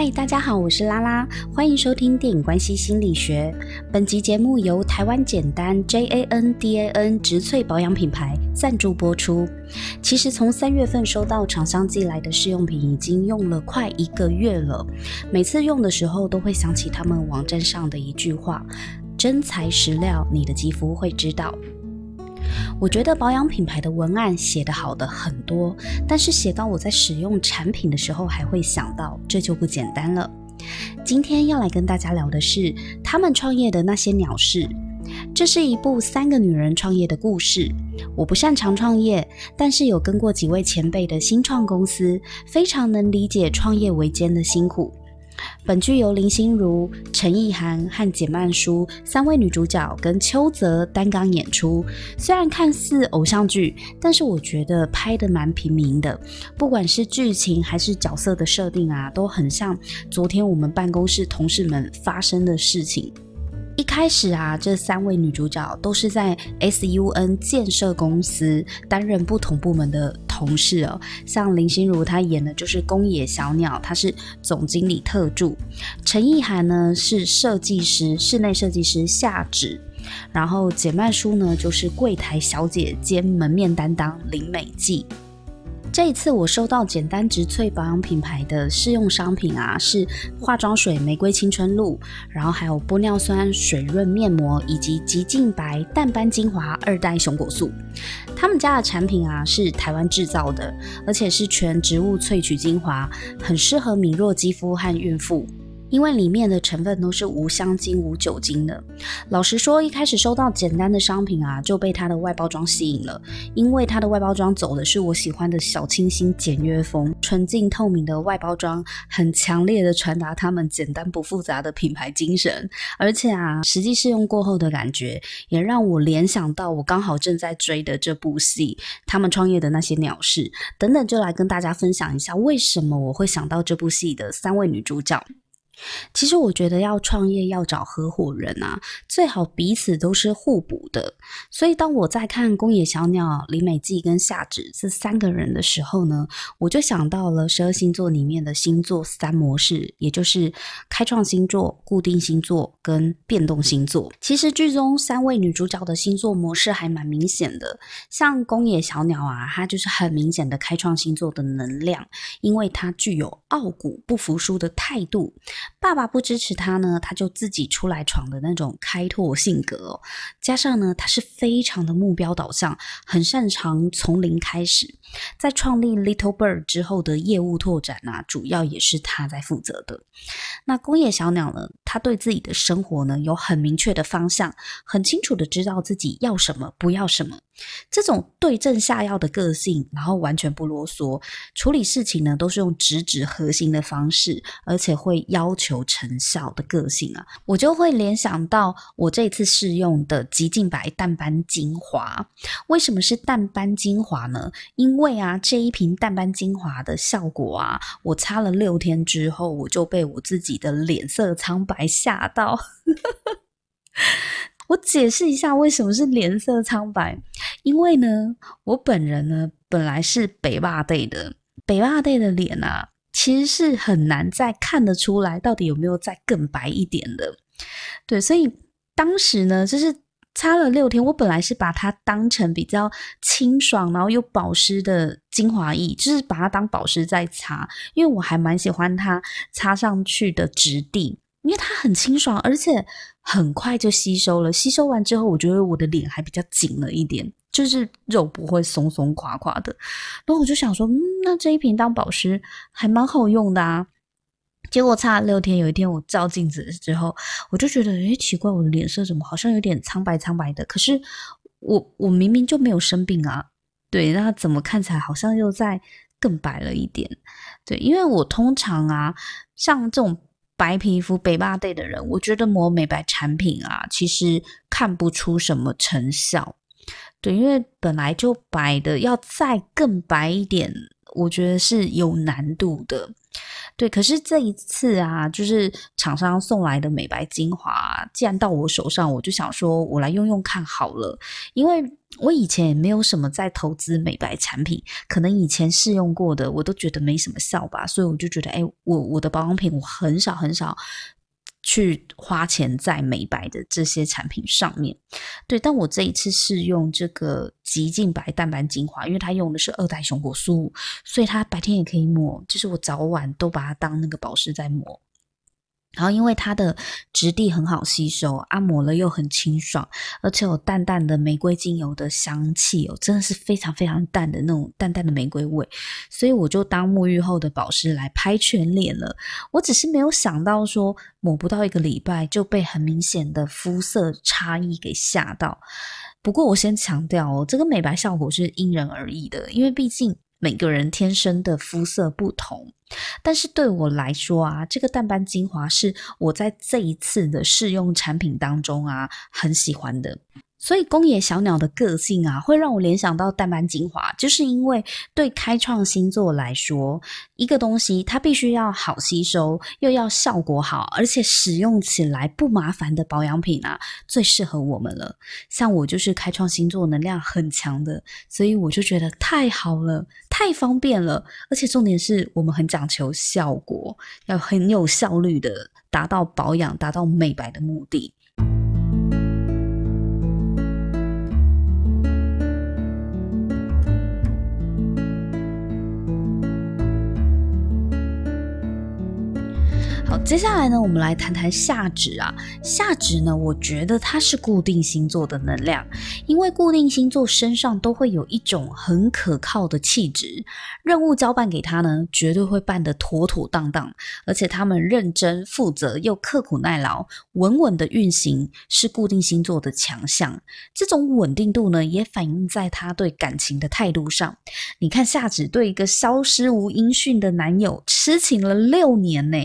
嗨，大家好，我是拉拉，欢迎收听电影关系心理学。本集节目由台湾简单 J A N D A N 植萃保养品牌赞助播出。其实从三月份收到厂商寄来的试用品，已经用了快一个月了。每次用的时候，都会想起他们网站上的一句话：真材实料，你的肌肤会知道。我觉得保养品牌的文案写得好的很多，但是写到我在使用产品的时候，还会想到这就不简单了。今天要来跟大家聊的是他们创业的那些鸟事。这是一部三个女人创业的故事。我不擅长创业，但是有跟过几位前辈的新创公司，非常能理解创业维艰的辛苦。本剧由林心如、陈意涵和简曼书三位女主角跟邱泽担纲演出。虽然看似偶像剧，但是我觉得拍的蛮平民的。不管是剧情还是角色的设定啊，都很像昨天我们办公室同事们发生的事情。一开始啊，这三位女主角都是在 SUN 建设公司担任不同部门的同事哦。像林心如，她演的就是宫野小鸟，她是总经理特助；陈意涵呢是设计师，室内设计师夏芷；然后简嫚书呢就是柜台小姐兼门面担当林美纪。这一次我收到简单植萃保养品牌的试用商品啊，是化妆水玫瑰青春露，然后还有玻尿酸水润面膜以及极净白淡斑精华二代熊果素。他们家的产品啊是台湾制造的，而且是全植物萃取精华，很适合敏弱肌肤和孕妇。因为里面的成分都是无香精、无酒精的。老实说，一开始收到简单的商品啊，就被它的外包装吸引了。因为它的外包装走的是我喜欢的小清新简约风，纯净透明的外包装，很强烈的传达他们简单不复杂的品牌精神。而且啊，实际试用过后的感觉，也让我联想到我刚好正在追的这部戏，他们创业的那些鸟事等等，就来跟大家分享一下，为什么我会想到这部戏的三位女主角。其实我觉得要创业要找合伙人啊，最好彼此都是互补的。所以当我在看宫野小鸟、李美纪跟夏芷这三个人的时候呢，我就想到了十二星座里面的星座三模式，也就是开创星座、固定星座跟变动星座。其实剧中三位女主角的星座模式还蛮明显的，像宫野小鸟啊，她就是很明显的开创星座的能量，因为她具有傲骨不服输的态度。爸爸不支持他呢，他就自己出来闯的那种开拓性格哦。加上呢，他是非常的目标导向，很擅长从零开始。在创立 Little Bird 之后的业务拓展啊，主要也是他在负责的。那工业小鸟呢，他对自己的生活呢有很明确的方向，很清楚的知道自己要什么，不要什么。这种对症下药的个性，然后完全不啰嗦，处理事情呢都是用直指核心的方式，而且会要求成效的个性啊，我就会联想到我这次试用的极净白淡斑精华。为什么是淡斑精华呢？因为啊，这一瓶淡斑精华的效果啊，我擦了六天之后，我就被我自己的脸色苍白吓到。我解释一下为什么是脸色苍白，因为呢，我本人呢本来是北霸队的，北霸队的脸啊，其实是很难再看得出来到底有没有再更白一点的。对，所以当时呢，就是擦了六天，我本来是把它当成比较清爽，然后又保湿的精华液，就是把它当保湿在擦，因为我还蛮喜欢它擦上去的质地。因为它很清爽，而且很快就吸收了。吸收完之后，我觉得我的脸还比较紧了一点，就是肉不会松松垮垮的。然后我就想说，嗯，那这一瓶当保湿还蛮好用的啊。结果擦了六天，有一天我照镜子之后，我就觉得，诶，奇怪，我的脸色怎么好像有点苍白苍白的？可是我我明明就没有生病啊。对，那怎么看起来好像又在更白了一点？对，因为我通常啊，像这种。白皮肤、北巴队的人，我觉得抹美白产品啊，其实看不出什么成效。对，因为本来就白的，要再更白一点，我觉得是有难度的。对，可是这一次啊，就是厂商送来的美白精华，既然到我手上，我就想说，我来用用看好了。因为我以前也没有什么在投资美白产品，可能以前试用过的，我都觉得没什么效吧，所以我就觉得，哎，我我的保养品我很少很少。去花钱在美白的这些产品上面，对。但我这一次是用这个极净白淡斑精华，因为它用的是二代熊果素，所以它白天也可以抹，就是我早晚都把它当那个保湿在抹。然后，因为它的质地很好吸收，按摩了又很清爽，而且有淡淡的玫瑰精油的香气哦，真的是非常非常淡的那种淡淡的玫瑰味，所以我就当沐浴后的保湿来拍全脸了。我只是没有想到说抹不到一个礼拜就被很明显的肤色差异给吓到。不过我先强调哦，这个美白效果是因人而异的，因为毕竟。每个人天生的肤色不同，但是对我来说啊，这个淡斑精华是我在这一次的试用产品当中啊，很喜欢的。所以宫野小鸟的个性啊，会让我联想到淡斑精华，就是因为对开创星座来说，一个东西它必须要好吸收，又要效果好，而且使用起来不麻烦的保养品啊，最适合我们了。像我就是开创星座能量很强的，所以我就觉得太好了，太方便了，而且重点是我们很讲求效果，要很有效率的达到保养、达到美白的目的。接下来呢，我们来谈谈夏至啊。夏至呢，我觉得它是固定星座的能量，因为固定星座身上都会有一种很可靠的气质，任务交办给他呢，绝对会办得妥妥当当，而且他们认真负责又刻苦耐劳，稳稳的运行是固定星座的强项。这种稳定度呢，也反映在他对感情的态度上。你看夏至对一个消失无音讯的男友痴情了六年呢。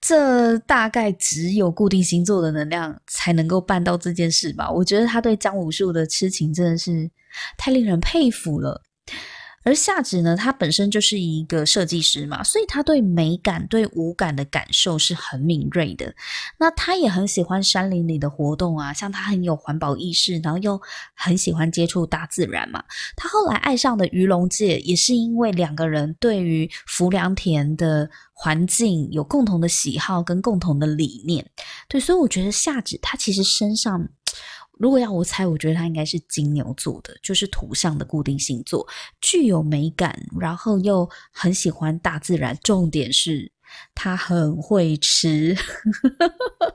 这大概只有固定星座的能量才能够办到这件事吧？我觉得他对江武术的痴情真的是太令人佩服了。而夏子呢，他本身就是一个设计师嘛，所以他对美感、对五感的感受是很敏锐的。那他也很喜欢山林里的活动啊，像他很有环保意识，然后又很喜欢接触大自然嘛。他后来爱上的鱼龙界，也是因为两个人对于浮梁田的环境有共同的喜好跟共同的理念。对，所以我觉得夏至他其实身上。如果要我猜，我觉得他应该是金牛座的，就是土象的固定星座，具有美感，然后又很喜欢大自然。重点是他很会吃，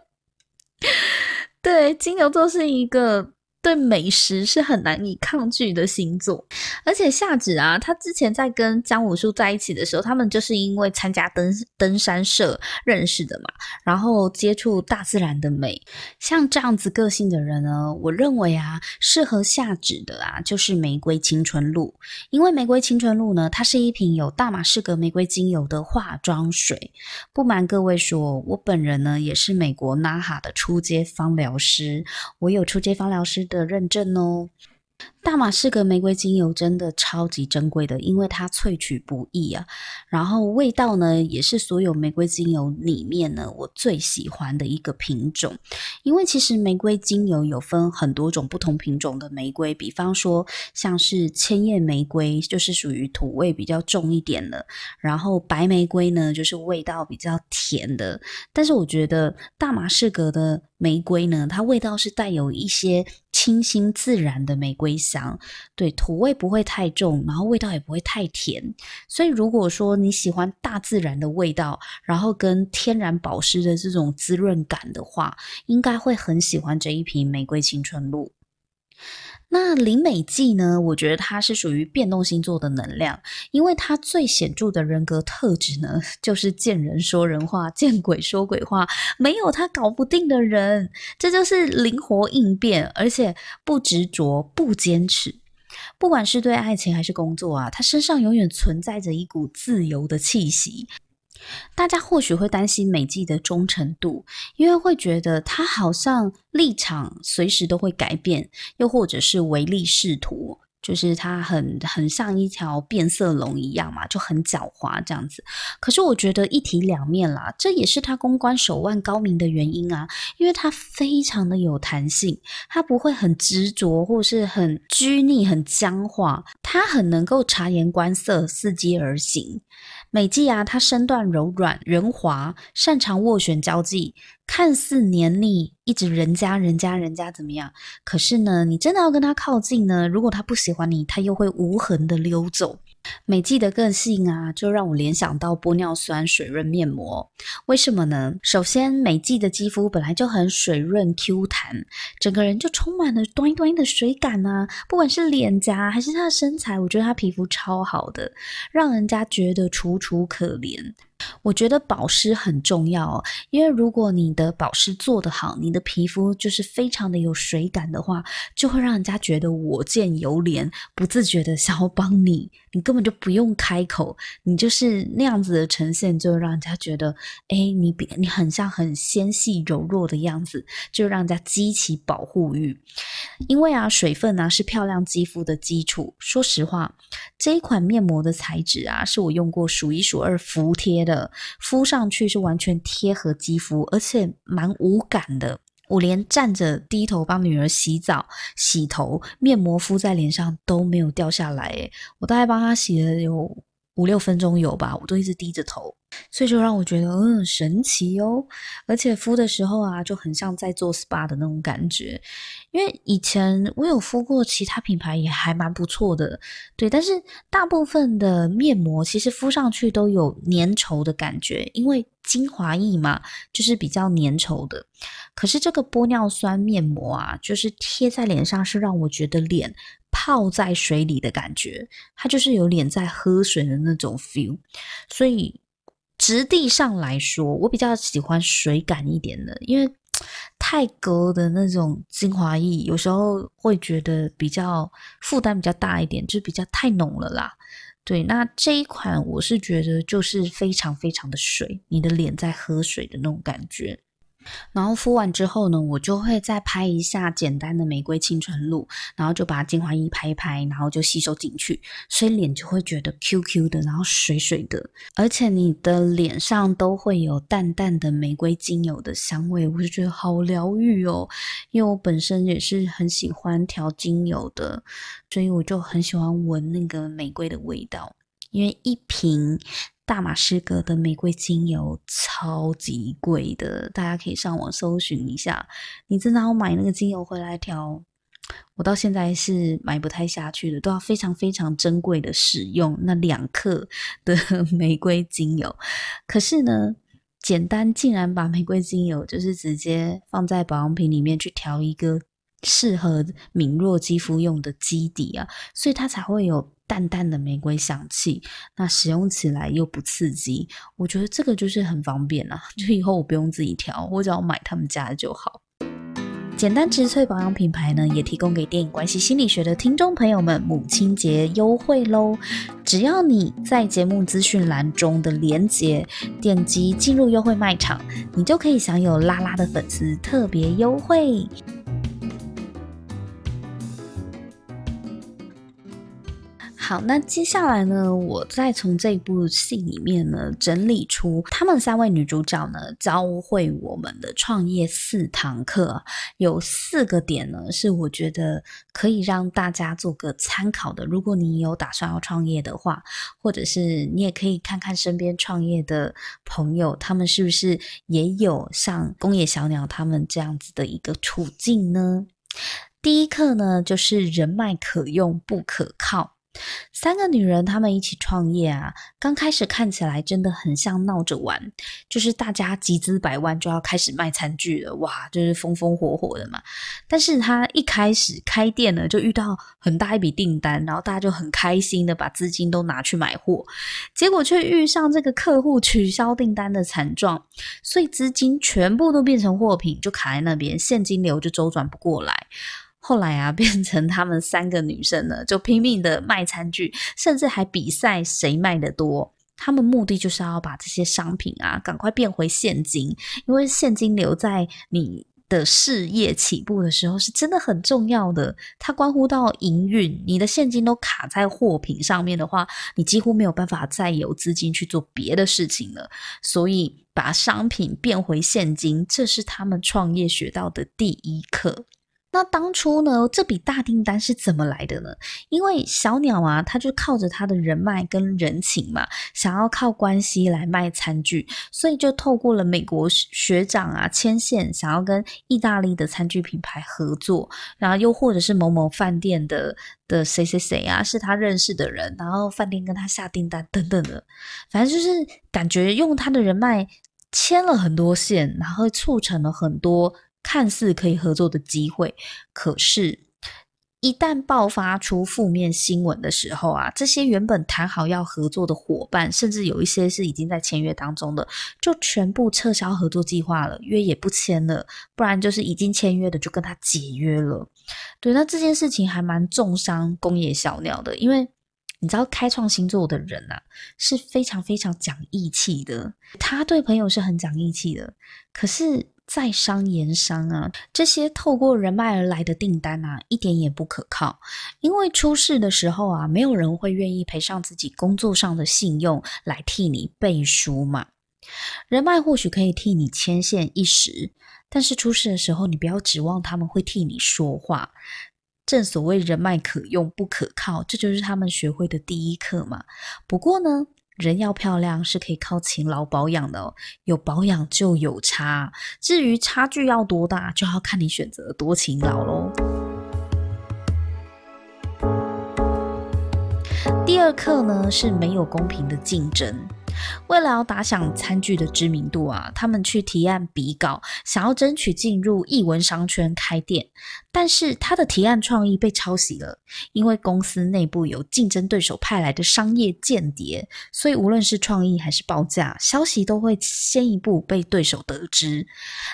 对，金牛座是一个。对美食是很难以抗拒的星座，而且夏至啊，他之前在跟江武树在一起的时候，他们就是因为参加登登山社认识的嘛，然后接触大自然的美。像这样子个性的人呢，我认为啊，适合夏至的啊，就是玫瑰青春露，因为玫瑰青春露呢，它是一瓶有大马士革玫瑰精油的化妆水。不瞒各位说，我本人呢也是美国 NAHA 的初阶芳疗师，我有初阶芳疗师的认证哦。大马士革玫瑰精油真的超级珍贵的，因为它萃取不易啊。然后味道呢，也是所有玫瑰精油里面呢，我最喜欢的一个品种。因为其实玫瑰精油有分很多种不同品种的玫瑰，比方说像是千叶玫瑰，就是属于土味比较重一点的。然后白玫瑰呢，就是味道比较甜的。但是我觉得大马士革的玫瑰呢，它味道是带有一些清新自然的玫瑰香，对，土味不会太重，然后味道也不会太甜。所以如果说你喜欢大自然的味道，然后跟天然保湿的这种滋润感的话，应该会很喜欢这一瓶玫瑰青春露。那林美季呢？我觉得她是属于变动星座的能量，因为她最显著的人格特质呢，就是见人说人话，见鬼说鬼话，没有她搞不定的人。这就是灵活应变，而且不执着、不坚持。不管是对爱情还是工作啊，她身上永远存在着一股自由的气息。大家或许会担心美纪的忠诚度，因为会觉得他好像立场随时都会改变，又或者是唯利是图。就是它很很像一条变色龙一样嘛，就很狡猾这样子。可是我觉得一体两面啦，这也是它公关手腕高明的原因啊，因为它非常的有弹性，它不会很执着或是很拘泥、很僵化，它很能够察言观色、伺机而行。美纪啊，她身段柔软圆滑，擅长斡旋交际，看似黏腻，一直人家人家人家怎么样？可是呢，你真的要跟她靠近呢，如果她不喜欢你，她又会无痕的溜走。美纪的个性啊，就让我联想到玻尿酸水润面膜。为什么呢？首先，美纪的肌肤本来就很水润 Q 弹，整个人就充满了端端的水感啊。不管是脸颊还是她的身材，我觉得她皮肤超好的，让人家觉得楚楚可怜。我觉得保湿很重要哦，因为如果你的保湿做得好，你的皮肤就是非常的有水感的话，就会让人家觉得我见犹怜，不自觉的想要帮你，你根本就不用开口，你就是那样子的呈现，就让人家觉得，哎，你比你很像很纤细柔弱的样子，就让人家激起保护欲。因为啊，水分啊是漂亮肌肤的基础。说实话，这一款面膜的材质啊，是我用过数一数二服帖的。敷上去是完全贴合肌肤，而且蛮无感的。我连站着低头帮女儿洗澡、洗头，面膜敷在脸上都没有掉下来。我大概帮她洗了有五六分钟有吧，我都一直低着头。所以就让我觉得嗯神奇哦，而且敷的时候啊就很像在做 SPA 的那种感觉。因为以前我有敷过其他品牌也还蛮不错的，对，但是大部分的面膜其实敷上去都有粘稠的感觉，因为精华液嘛，就是比较粘稠的。可是这个玻尿酸面膜啊，就是贴在脸上是让我觉得脸泡在水里的感觉，它就是有脸在喝水的那种 feel，所以。质地上来说，我比较喜欢水感一点的，因为 太隔的那种精华液，有时候会觉得比较负担比较大一点，就比较太浓了啦。对，那这一款我是觉得就是非常非常的水，你的脸在喝水的那种感觉。然后敷完之后呢，我就会再拍一下简单的玫瑰清纯露，然后就把精华液拍一拍，然后就吸收进去，所以脸就会觉得 Q Q 的，然后水水的，而且你的脸上都会有淡淡的玫瑰精油的香味，我就觉得好疗愈哦。因为我本身也是很喜欢调精油的，所以我就很喜欢闻那个玫瑰的味道，因为一瓶。大马士革的玫瑰精油超级贵的，大家可以上网搜寻一下。你真的要买那个精油回来调，我到现在是买不太下去的，都要非常非常珍贵的使用那两克的 玫瑰精油。可是呢，简单竟然把玫瑰精油就是直接放在保养品里面去调一个适合敏弱肌肤用的基底啊，所以它才会有。淡淡的玫瑰香气，那使用起来又不刺激，我觉得这个就是很方便啊。就以后我不用自己调，我只要买他们家的就好。简单植萃保养品牌呢，也提供给电影关系心理学的听众朋友们母亲节优惠喽！只要你在节目资讯栏中的链接点击进入优惠卖场，你就可以享有拉拉的粉丝特别优惠。好，那接下来呢，我再从这部戏里面呢整理出他们三位女主角呢教会我们的创业四堂课，有四个点呢是我觉得可以让大家做个参考的。如果你有打算要创业的话，或者是你也可以看看身边创业的朋友，他们是不是也有像宫野小鸟他们这样子的一个处境呢？第一课呢就是人脉可用不可靠。三个女人，她们一起创业啊，刚开始看起来真的很像闹着玩，就是大家集资百万就要开始卖餐具了，哇，就是风风火火的嘛。但是她一开始开店呢，就遇到很大一笔订单，然后大家就很开心的把资金都拿去买货，结果却遇上这个客户取消订单的惨状，所以资金全部都变成货品，就卡在那边，现金流就周转不过来。后来啊，变成他们三个女生呢，就拼命的卖餐具，甚至还比赛谁卖的多。他们目的就是要把这些商品啊，赶快变回现金，因为现金流在你的事业起步的时候，是真的很重要的。它关乎到营运，你的现金都卡在货品上面的话，你几乎没有办法再有资金去做别的事情了。所以，把商品变回现金，这是他们创业学到的第一课。那当初呢，这笔大订单是怎么来的呢？因为小鸟啊，它就靠着它的人脉跟人情嘛，想要靠关系来卖餐具，所以就透过了美国学长啊牵线，想要跟意大利的餐具品牌合作，然后又或者是某某饭店的的谁谁谁啊，是他认识的人，然后饭店跟他下订单等等的，反正就是感觉用他的人脉牵了很多线，然后促成了很多。看似可以合作的机会，可是，一旦爆发出负面新闻的时候啊，这些原本谈好要合作的伙伴，甚至有一些是已经在签约当中的，就全部撤销合作计划了，约也不签了，不然就是已经签约的就跟他解约了。对，那这件事情还蛮重伤工业小鸟的，因为你知道开创星座的人啊，是非常非常讲义气的，他对朋友是很讲义气的，可是。在商言商啊，这些透过人脉而来的订单啊，一点也不可靠。因为出事的时候啊，没有人会愿意赔上自己工作上的信用来替你背书嘛。人脉或许可以替你牵线一时，但是出事的时候，你不要指望他们会替你说话。正所谓人脉可用不可靠，这就是他们学会的第一课嘛。不过呢。人要漂亮是可以靠勤劳保养的哦，有保养就有差。至于差距要多大，就要看你选择多勤劳喽。二课呢，是没有公平的竞争。为了要打响餐具的知名度啊，他们去提案比稿，想要争取进入艺文商圈开店。但是他的提案创意被抄袭了，因为公司内部有竞争对手派来的商业间谍，所以无论是创意还是报价，消息都会先一步被对手得知。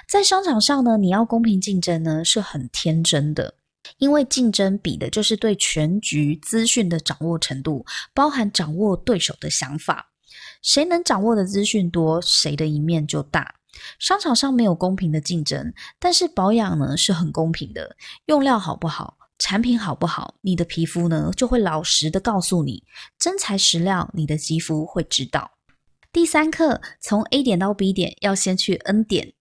在商场上呢，你要公平竞争呢，是很天真的，因为竞争比的就是对全局资讯的掌握程度，包含掌握对手的想法。谁能掌握的资讯多，谁的赢面就大。商场上没有公平的竞争，但是保养呢是很公平的。用料好不好，产品好不好，你的皮肤呢就会老实的告诉你，真材实料，你的肌肤会知道。第三课，从 A 点到 B 点要先去 N 点。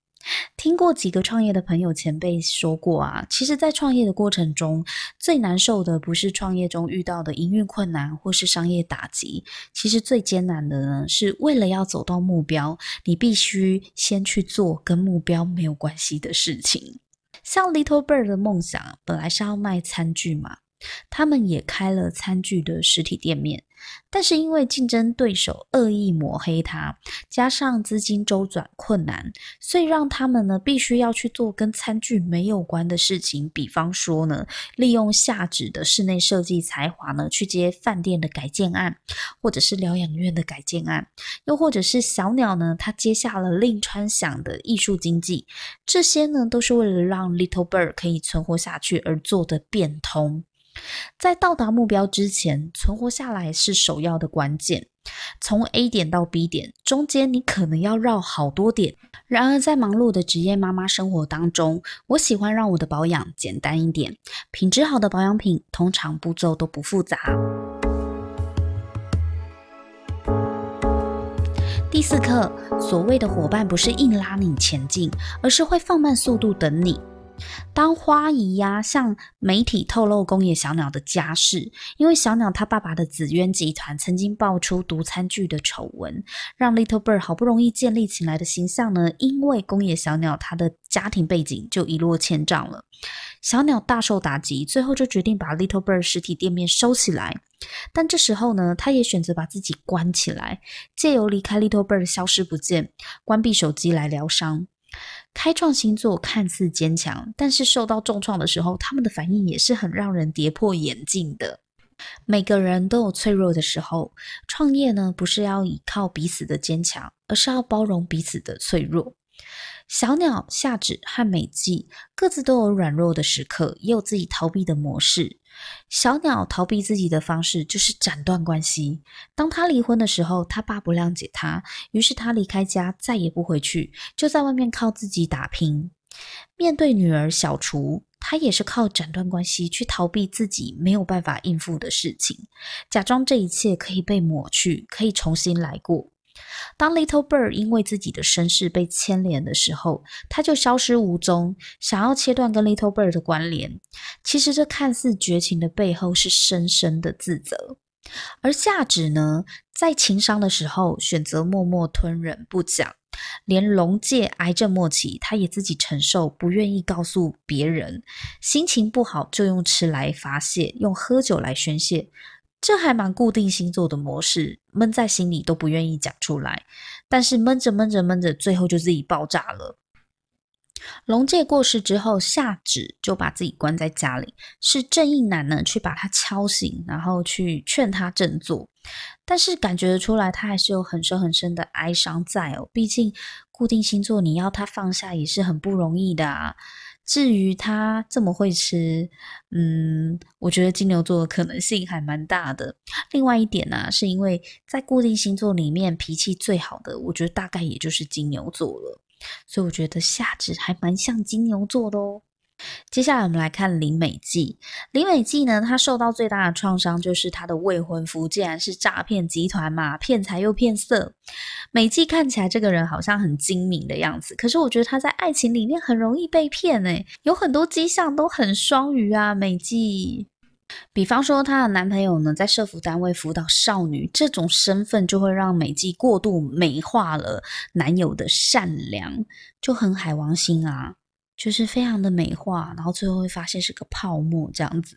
听过几个创业的朋友前辈说过啊，其实，在创业的过程中，最难受的不是创业中遇到的营运困难或是商业打击，其实最艰难的呢，是为了要走到目标，你必须先去做跟目标没有关系的事情。像 Little Bird 的梦想本来是要卖餐具嘛。他们也开了餐具的实体店面，但是因为竞争对手恶意抹黑他，加上资金周转困难，所以让他们呢必须要去做跟餐具没有关的事情。比方说呢，利用下址的室内设计才华呢去接饭店的改建案，或者是疗养院的改建案，又或者是小鸟呢，他接下了令川响的艺术经济，这些呢都是为了让 Little Bird 可以存活下去而做的变通。在到达目标之前，存活下来是首要的关键。从 A 点到 B 点，中间你可能要绕好多点。然而，在忙碌的职业妈妈生活当中，我喜欢让我的保养简单一点。品质好的保养品，通常步骤都不复杂。第四课，所谓的伙伴不是硬拉你前进，而是会放慢速度等你。当花姨呀向媒体透露宫野小鸟的家事，因为小鸟他爸爸的紫渊集团曾经爆出毒餐具的丑闻，让 Little Bird 好不容易建立起来的形象呢，因为宫野小鸟他的家庭背景就一落千丈了。小鸟大受打击，最后就决定把 Little Bird 实体店面收起来。但这时候呢，他也选择把自己关起来，借由离开 Little Bird 消失不见，关闭手机来疗伤。开创星座看似坚强，但是受到重创的时候，他们的反应也是很让人跌破眼镜的。每个人都有脆弱的时候，创业呢，不是要依靠彼此的坚强，而是要包容彼此的脆弱。小鸟、夏芷和美纪各自都有软弱的时刻，也有自己逃避的模式。小鸟逃避自己的方式就是斩断关系。当他离婚的时候，他爸不谅解他，于是他离开家，再也不回去，就在外面靠自己打拼。面对女儿小厨，他也是靠斩断关系去逃避自己没有办法应付的事情，假装这一切可以被抹去，可以重新来过。当 Little Bird 因为自己的身世被牵连的时候，他就消失无踪，想要切断跟 Little Bird 的关联。其实这看似绝情的背后，是深深的自责。而夏芷呢，在情伤的时候选择默默吞忍不讲，连龙介癌症末期，他也自己承受，不愿意告诉别人。心情不好就用吃来发泄，用喝酒来宣泄。这还蛮固定星座的模式，闷在心里都不愿意讲出来，但是闷着闷着闷着，最后就自己爆炸了。龙介过世之后，下旨就把自己关在家里，是正义男呢去把他敲醒，然后去劝他振作，但是感觉得出来，他还是有很深很深的哀伤在哦。毕竟固定星座，你要他放下也是很不容易的啊。至于他这么会吃，嗯，我觉得金牛座的可能性还蛮大的。另外一点呢、是因为在固定星座里面脾气最好的，我觉得大概也就是金牛座了。所以我觉得夏至还蛮像金牛座的哦。接下来我们来看林美纪。林美纪呢，她受到最大的创伤就是她的未婚夫竟然是诈骗集团嘛，骗财又骗色。美纪看起来这个人好像很精明的样子，可是我觉得她在爱情里面很容易被骗诶，有很多迹象都很双鱼啊。美纪，比方说她的男朋友呢，在社福单位辅导少女，这种身份就会让美纪过度美化了男友的善良，就很海王星啊。就是非常的美化，然后最后会发现是个泡沫这样子。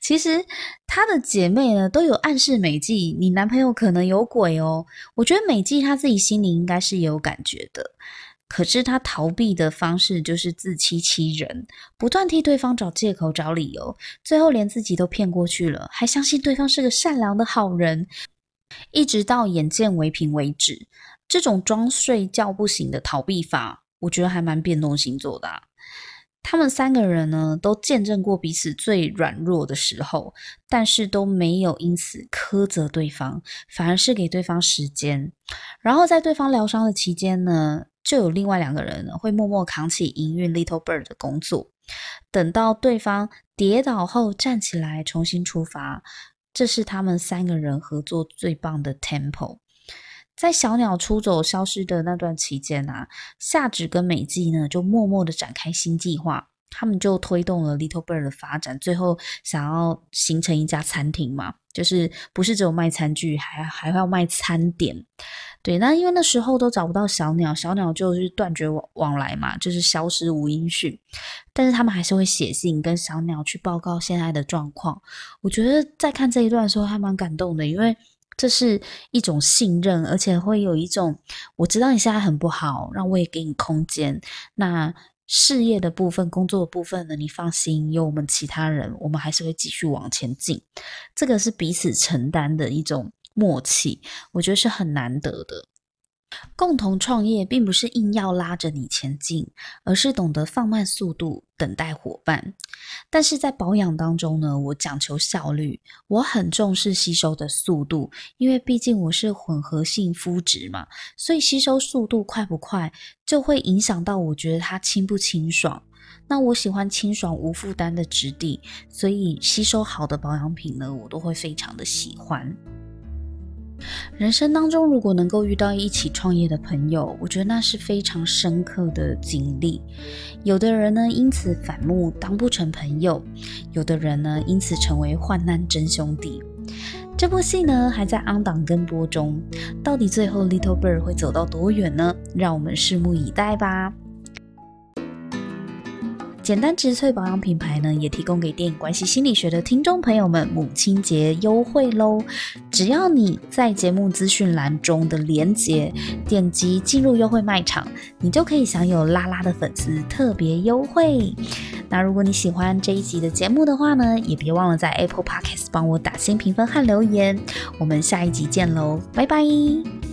其实她的姐妹呢都有暗示美纪，你男朋友可能有鬼哦。我觉得美纪她自己心里应该是有感觉的，可是她逃避的方式就是自欺欺人，不断替对方找借口找理由，最后连自己都骗过去了，还相信对方是个善良的好人，一直到眼见为凭为止。这种装睡觉不醒的逃避法。我觉得还蛮变动星座的啊，他们三个人呢都见证过彼此最软弱的时候，但是都没有因此苛责对方，反而是给对方时间。然后在对方疗伤的期间呢，就有另外两个人会默默扛起营运 Little Bird 的工作，等到对方跌倒后站起来重新出发，这是他们三个人合作最棒的 tempo。在小鸟出走消失的那段期间啊，夏芷跟美纪呢就默默的展开新计划，他们就推动了 Little Bird 的发展，最后想要形成一家餐厅嘛，就是不是只有卖餐具，还还要卖餐点。对，那因为那时候都找不到小鸟，小鸟就是断绝往往来嘛，就是消失无音讯。但是他们还是会写信跟小鸟去报告现在的状况。我觉得在看这一段的时候还蛮感动的，因为。这是一种信任，而且会有一种我知道你现在很不好，让我也给你空间。那事业的部分、工作的部分呢？你放心，有我们其他人，我们还是会继续往前进。这个是彼此承担的一种默契，我觉得是很难得的。共同创业并不是硬要拉着你前进，而是懂得放慢速度，等待伙伴。但是在保养当中呢，我讲求效率，我很重视吸收的速度，因为毕竟我是混合性肤质嘛，所以吸收速度快不快，就会影响到我觉得它清不清爽。那我喜欢清爽无负担的质地，所以吸收好的保养品呢，我都会非常的喜欢。人生当中，如果能够遇到一起创业的朋友，我觉得那是非常深刻的经历。有的人呢，因此反目，当不成朋友；有的人呢，因此成为患难真兄弟。这部戏呢，还在 on 档跟播中，到底最后 Little Bird 会走到多远呢？让我们拭目以待吧。简单植萃保养品牌呢，也提供给电影关系心理学的听众朋友们母亲节优惠喽！只要你在节目资讯栏中的链接点击进入优惠卖场，你就可以享有拉拉的粉丝特别优惠。那如果你喜欢这一集的节目的话呢，也别忘了在 Apple Podcast 帮我打新评分和留言。我们下一集见喽，拜拜！